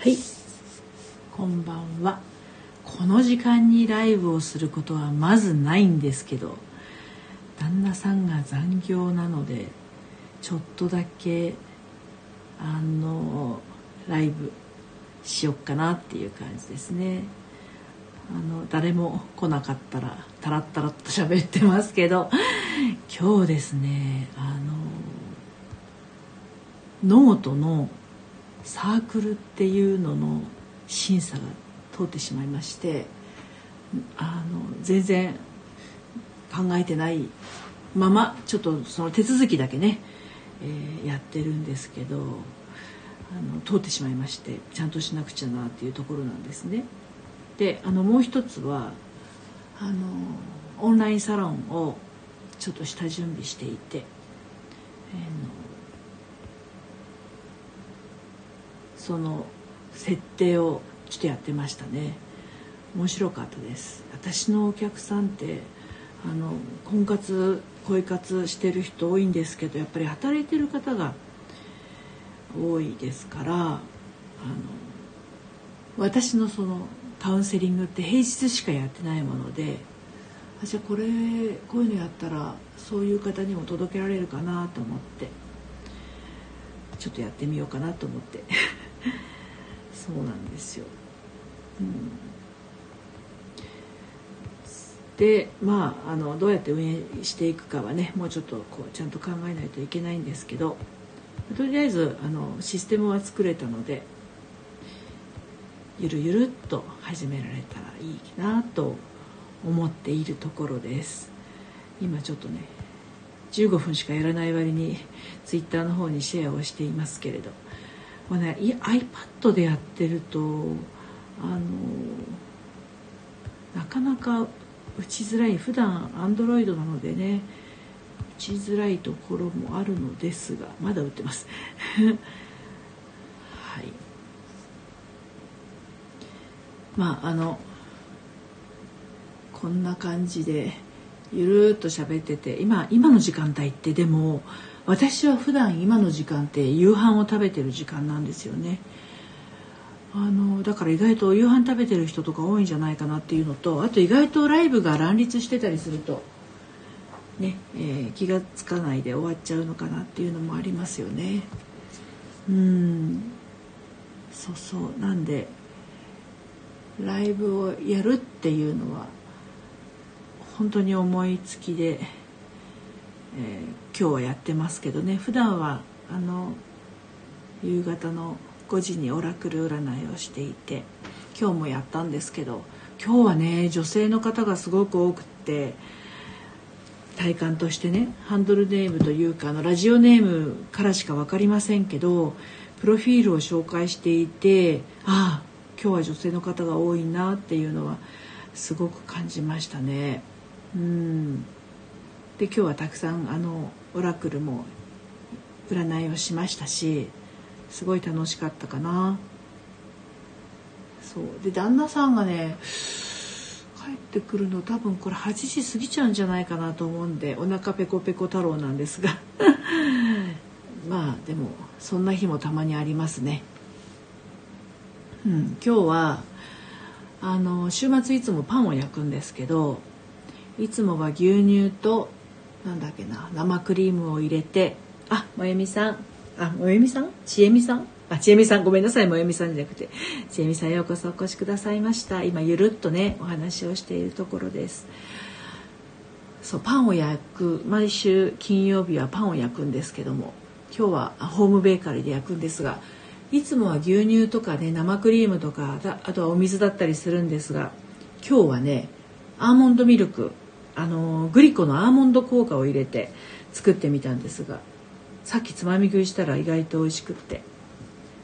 はい。こんばんは。この時間にライブをすることはまずないんですけど旦那さんが残業なのでちょっとだけあのライブしよっかなっていう感じですね。あの誰も来なかったらタラッタラッと喋ってますけど今日ですねあのノートのサークルっていうのの審査が通ってしまいましてあの全然考えてないままちょっとその手続きだけね、えー、やってるんですけどあの通ってしまいましてちゃんとしなくちゃなっていうところなんですね。であのもう一つはあのオンラインサロンをちょっと下準備していて、えー、その設定をちょっとやってましたね。面白かったです。私のお客さんってあの婚活恋活してる人多いんですけどやっぱり働いてる方が多いですからあの私のそのカウンセリングって平日しかやってないものであじゃあこれこういうのやったらそういう方にも届けられるかなと思ってちょっとやってみようかなと思って。そうなんですよ。うん、でまああのどうやって運営していくかはねもうちょっとこうちゃんと考えないといけないんですけどとりあえずあのシステムは作れたのでゆるゆるっと始められたらいいなと思っているところです。今ちょっとね15分しかやらない割に Twitter の方にシェアをしていますけれど。もうね iPad でやってるとあのなかなか打ちづらい。普段 Android なのでね打ちづらいところもあるのですがまだ打ってます。はい。まああのこんな感じでゆるっと喋ってて今今の時間帯ってでも私は普段今の時間って夕飯を食べてる時間なんですよね。あのだから意外と夕飯食べてる人とか多いんじゃないかなっていうのとあと意外とライブが乱立してたりすると、ねえー、気が付かないで終わっちゃうのかなっていうのもありますよね。うんそうそうなんでライブをやるっていうのは本当に思いつきで、今日はやってますけどね。普段はあの夕方の5時にオラクル占いをしていて今日もやったんですけど今日はね女性の方がすごく多くって体感としてねハンドルネームというかあのラジオネームからしか分かりませんけどプロフィールを紹介していてああ今日は女性の方が多いなっていうのはすごく感じましたね。うん。で今日はたくさんあのオラクルも占いをしましたしすごい楽しかったかな。そうで旦那さんがね帰ってくるの多分これ8時過ぎちゃうんじゃないかなと思うんでお腹ペコペコ太郎なんですが まあでもそんな日もたまにありますね。うん、今日はあの週末いつもパンを焼くんですけどいつもは牛乳となんだっけな生クリームを入れてあもえみさん。あもえみさん？ちえみさん？あちえみさん。ごめんなさいもえみさんじゃなくて。ちえみさんようこそお越しくださいました。今ゆるっとねお話をしているところです。そうパンを焼く毎週金曜日はパンを焼くんですけども今日はホームベーカリーで焼くんですがいつもは牛乳とかね生クリームとかあとはお水だったりするんですが今日はねアーモンドミルクあのグリコのアーモンド効果を入れて作ってみたんですがさっきつまみ食いしたら意外と美味しくって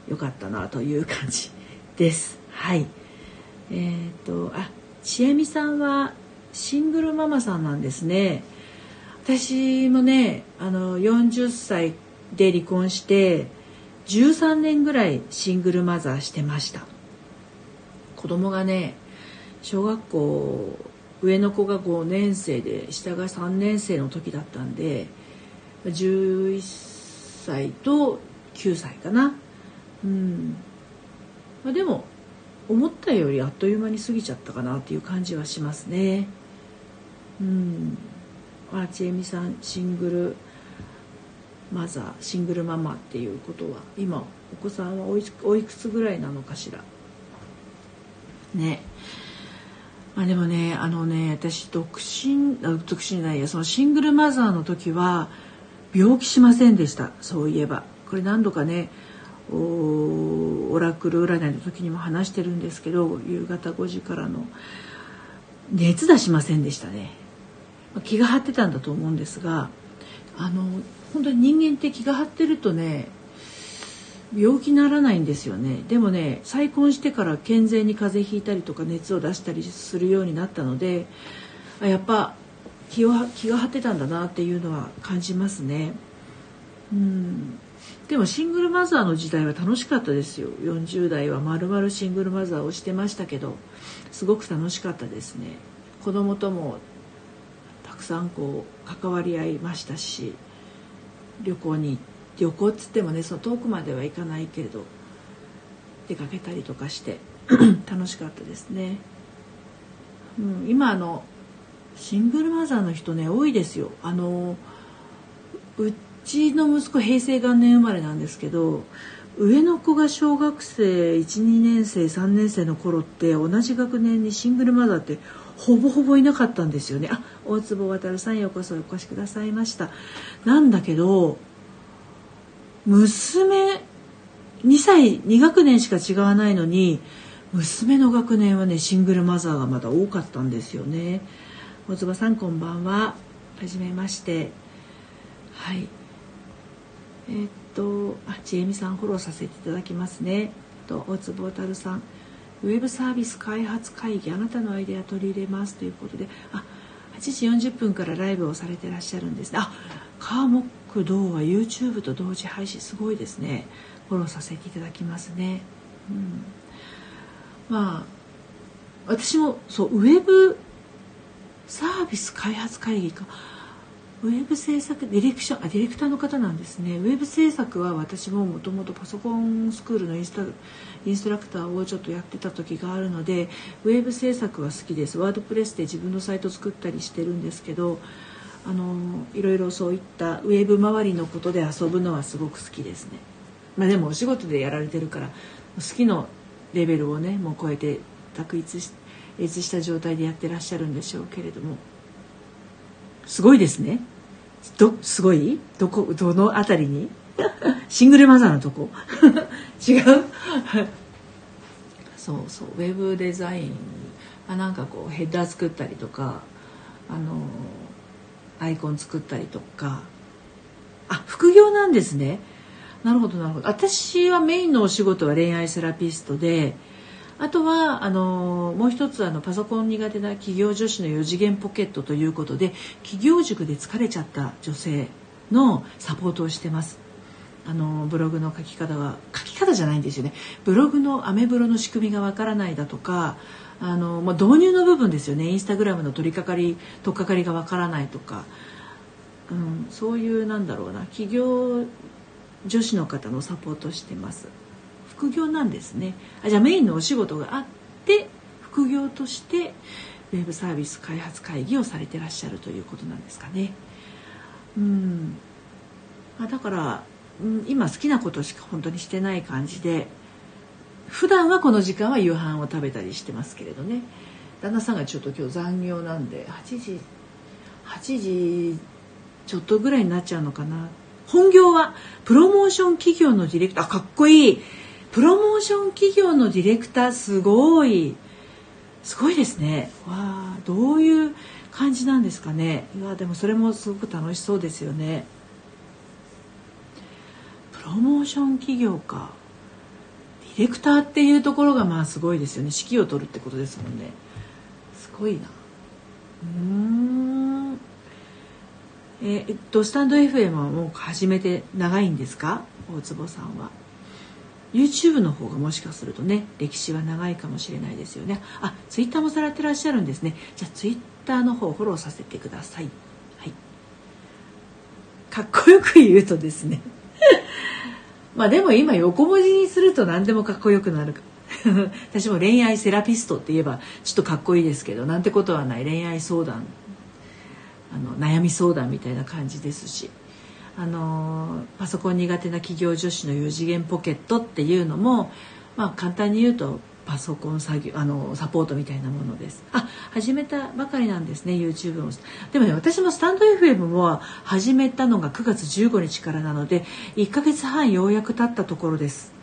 よかったなという感じです。はい。えー、とあ千恵美さんはシングルママさんなんですね。私もねあの40歳で離婚して13年ぐらいシングルマザーしてました。子供がね小学校上の子が5年生で下が3年生の時だったんで11歳と9歳かな。うん。まあ、でも思ったよりあっという間に過ぎちゃったかなっていう感じはしますね。うん。あちえみさんシングルマザーシングルママっていうことは今お子さんはおいくつぐらいなのかしら？ね。まあでもねあのね私独身独身じゃないやそのシングルマザーの時は病気しませんでしたそういえば。これ何度かねオラクル占いの時にも話してるんですけど夕方5時からの熱出しませんでしたね。気が張ってたんだと思うんですがあの本当に人間って気が張ってるとね病気にならないんですよね。でもね再婚してから健全に風邪ひいたりとか熱を出したりするようになったのでやっぱ気を気が張ってたんだなっていうのは感じますね。うん。でもシングルマザーの時代は楽しかったですよ。40代はまるまるシングルマザーをしてましたけどすごく楽しかったですね。子供ともたくさんこう関わり合いましたし旅行に旅行っつってもねその遠くまでは行かないけれど出かけたりとかして 楽しかったですね、うん、今あのシングルマザーの人ね多いですよ。あのうちの息子平成元年生まれなんですけど上の子が小学生12年生3年生の頃って同じ学年にシングルマザーってほぼほぼいなかったんですよね。あ大坪渉さんようこそお越しくださいました。なんだけど娘2歳2学年しか違わないのに娘の学年はねシングルマザーがまだ多かったんですよね。大坪さんこんばんは。はじめまして。はい。えー、っとあちえみさんフォローさせていただきますね。と大坪太さん。ウェブサービス開発会議あなたのアイデア取り入れますということで。あ8時40分からライブをされてらっしゃるんですね。あカーモック堂は YouTube と同時配信すごいですね。フォローさせていただきますね、うん、まあ私もそうウェブサービス開発会議か。ウェブ制作ディレクションあディレクターの方なんですね。ウェブ制作は私ももともとパソコンスクールのインスタインストラクターをちょっとやってた時があるのでウェブ制作は好きです。ワードプレスで自分のサイト作ったりしてるんですけどあのいろいろそういったウェブ周りのことで遊ぶのはすごく好きですね。まあ、でもお仕事でやられてるから好きのレベルをねもう超えて卓越し越した状態でやってらっしゃるんでしょうけれども。すごいですね。どすごい？どこどのあたりに？シングルマザーのとこ？違う？そうそうウェブデザインあなんかこうヘッダー作ったりとかあのアイコン作ったりとか。あ副業なんですね。なるほどなるほど。私はメインのお仕事は恋愛セラピストであとはあのもう一つあのパソコン苦手な企業女子の4次元ポケットということで企業塾で疲れちゃった女性のサポートをしてます。あのブログの書き方は書き方じゃないんですよね。ブログのアメブロの仕組みがわからないだとかあの、まあ、導入の部分ですよね。インスタグラムの取り掛かり取っかかりがわからないとか、うん、そういうなんだろうな。企業女子の方のサポートしてます。副業なんですね。あじゃあメインのお仕事があって副業としてウェブサービス開発会議をされてらっしゃるということなんですかね。うん。あだから、今好きなことしか本当にしてない感じで普段はこの時間は夕飯を食べたりしてますけれどね。旦那さんがちょっと今日残業なんで8時8時ちょっとぐらいになっちゃうのかな。本業はプロモーション企業のディレクターあかっこいい。プロモーション企業のディレクターすごい。すごいですね。わあどういう感じなんですかね。いやでもそれもすごく楽しそうですよね。ロモーション企業か。ディレクターっていうところがまあすごいですよね。指揮を執るってことですもんね。すごいな。うん。えっとスタンド FM はもう始めて長いんですか？大坪さんは。YouTube の方がもしかするとね歴史は長いかもしれないですよね。あ Twitter もされてらっしゃるんですね。じゃあ Twitter の方フォローさせてください。はい。かっこよく言うとですねまあでも今横文字にすると何でもかっこよくなる 私も恋愛セラピストって言えばちょっとかっこいいですけどなんてことはない恋愛相談。あの悩み相談みたいな感じですし。あのパソコン苦手な企業女子の4次元ポケットっていうのも、まあ、簡単に言うとパソコン作業あのサポートみたいなものです。あ始めたばかりなんですね YouTube もでもね私もスタンド FM も始めたのが9月15日からなので1ヶ月半ようやく経ったところです。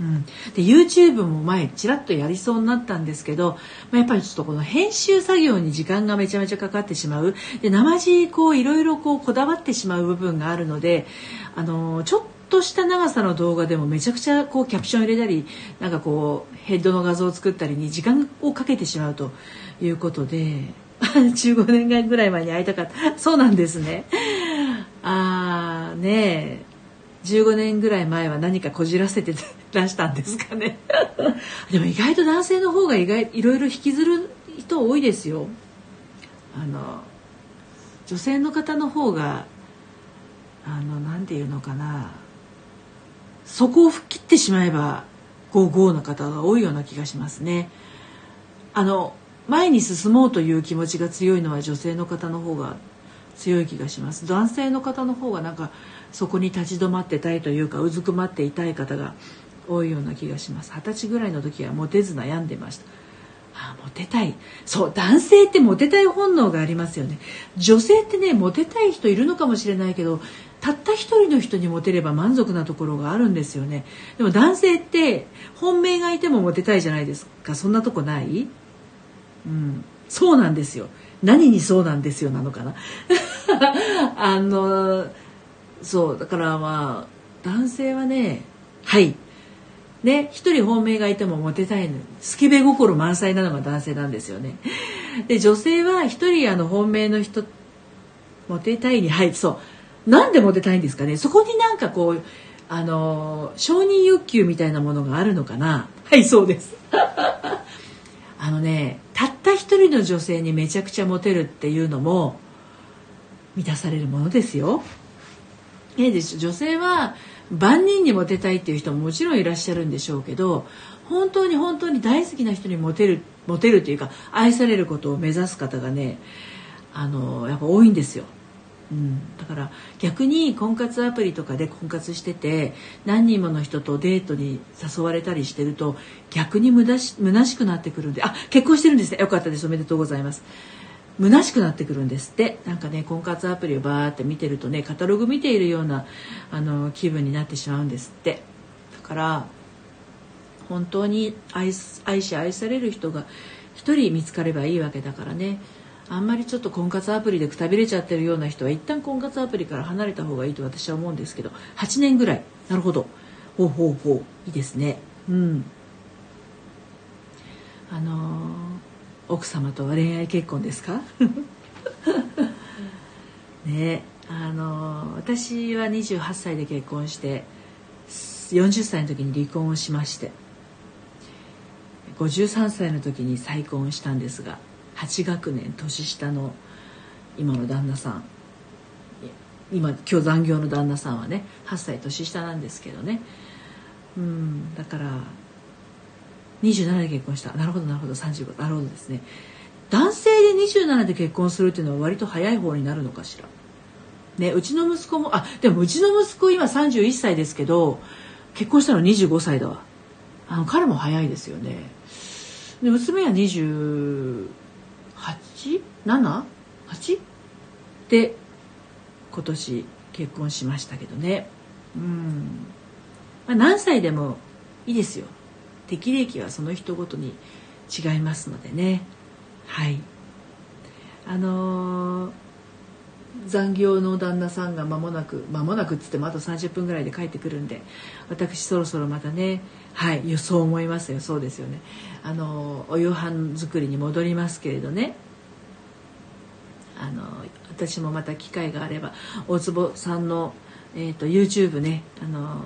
うん、で YouTube も前ちらっとやりそうになったんですけど、まあ、やっぱりちょっとこの編集作業に時間がめちゃめちゃかかってしまう。で生地こういろいろこうこだわってしまう部分があるのであのちょっとした長さの動画でもめちゃくちゃこうキャプション入れたりなんかこうヘッドの画像を作ったりに時間をかけてしまうということで 15年ぐらい前に会いたかった。そうなんですね。ああねえ。15年ぐらい前は何かこじらせて出したんですかね。でも意外と男性の方が意外いろいろ引きずる人多いですよ。あの女性の方の方があの何て言うのかな。そこを吹っ切ってしまえばゴーゴーな方が多いような気がしますね。あの前に進もうという気持ちが強いのは女性の方の方が強い気がします。男性の方の方がなんかそこに立ち止まってたいというかうずくまっていたい方が多いような気がします。二十歳ぐらいの時はモテず悩んでました。あモテたい。そう男性ってモテたい本能がありますよね。女性ってねモテたい人いるのかもしれないけどたった一人の人にモテれば満足なところがあるんですよね。でも男性って本命がいてもモテたいじゃないですか。そんなとこない？うん。そうなんですよ。何にそうなんですよなのかな。あのそうだからまあ男性はねはい。ね一人本命がいてもモテたいのスケベ心満載なのが男性なんですよね。で女性は一人あの本命の人モテたいにはいそう。なんでモテたいんですかね？そこになんかこうあの承認欲求みたいなものがあるのかな？はいそうです。あのねたった一人の女性にめちゃくちゃモテるっていうのも満たされるものですよ。えで女性は万人にモテたいっていう人ももちろんいらっしゃるんでしょうけど本当に本当に大好きな人にモテるモテるというか愛されることを目指す方がねあのやっぱ多いんですよ。うん、だから逆に婚活アプリとかで婚活してて何人もの人とデートに誘われたりしてると逆に無駄し虚しくなってくるんであ結婚してるんですね。よかったです。おめでとうございます。虚しくなってくるんですって。なんかね婚活アプリをバーって見てるとねカタログ見ているようなあの気分になってしまうんですって。だから本当に愛し愛される人が一人見つかればいいわけだからね。あんまりちょっと婚活アプリでくたびれちゃってるような人は一旦婚活アプリから離れた方がいいと私は思うんですけど8年ぐらい。なるほど。ほうほうほう。いいですね。うん。あのー奥様とは恋愛結婚ですか？ね。あの私は28歳で結婚して40歳の時に離婚をしまして53歳の時に再婚したんですが8学年年下の今の旦那さん。今今日残業の旦那さんはね8歳年下なんですけどね。うんだから27で結婚した。なるほどなるほど。35なるほどですね。男性で27で結婚するっていうのは割と早い方になるのかしら。ねうちの息子もあでもうちの息子今31歳ですけど結婚したの25歳だわ。あの彼も早いですよね。で娘は 8?7?8? で今年結婚しましたけどね。うん、まあ、何歳でもいいですよ。適齢期はその人ごとに違いますのでね。はい。あのー、残業の旦那さんが間もなく間もなくっつってもあと30分ぐらいで帰ってくるんで私そろそろまたねはい予想思いますよ。そうですよね。あのー、お夕飯作りに戻りますけれどね。あの、私もまた機会があれば大坪さんの、えーと、と YouTube ねあの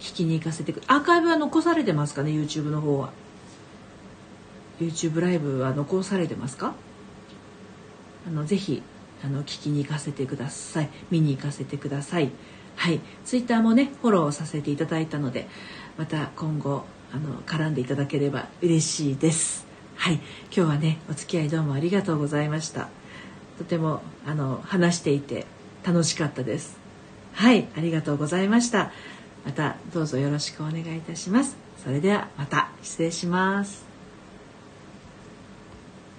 聞きに行かせてくアーカイブは残されてますかね YouTube の方は。YouTube ライブは残されてますか？あのぜひあの聞きに行かせてください。見に行かせてください。はい。Twitter もねフォローさせていただいたのでまた今後あの絡んでいただければ嬉しいです。はい。今日はねお付き合いどうもありがとうございました。とてもあの話していて楽しかったです。はいありがとうございました。またどうぞよろしくお願いいたします。それではまた失礼します。